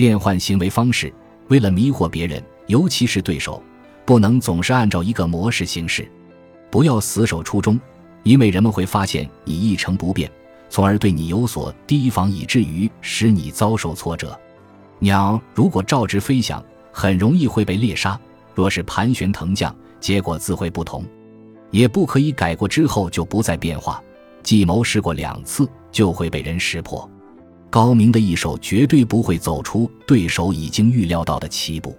变换行为方式，为了迷惑别人，尤其是对手，不能总是按照一个模式行事。不要死守初衷，因为人们会发现你一成不变，从而对你有所提防，以至于使你遭受挫折。鸟如果照直飞翔，很容易会被猎杀；若是盘旋腾降，结果自会不同。也不可以改过之后就不再变化，计谋试过两次就会被人识破。高明的一手绝对不会走出对手已经预料到的棋步。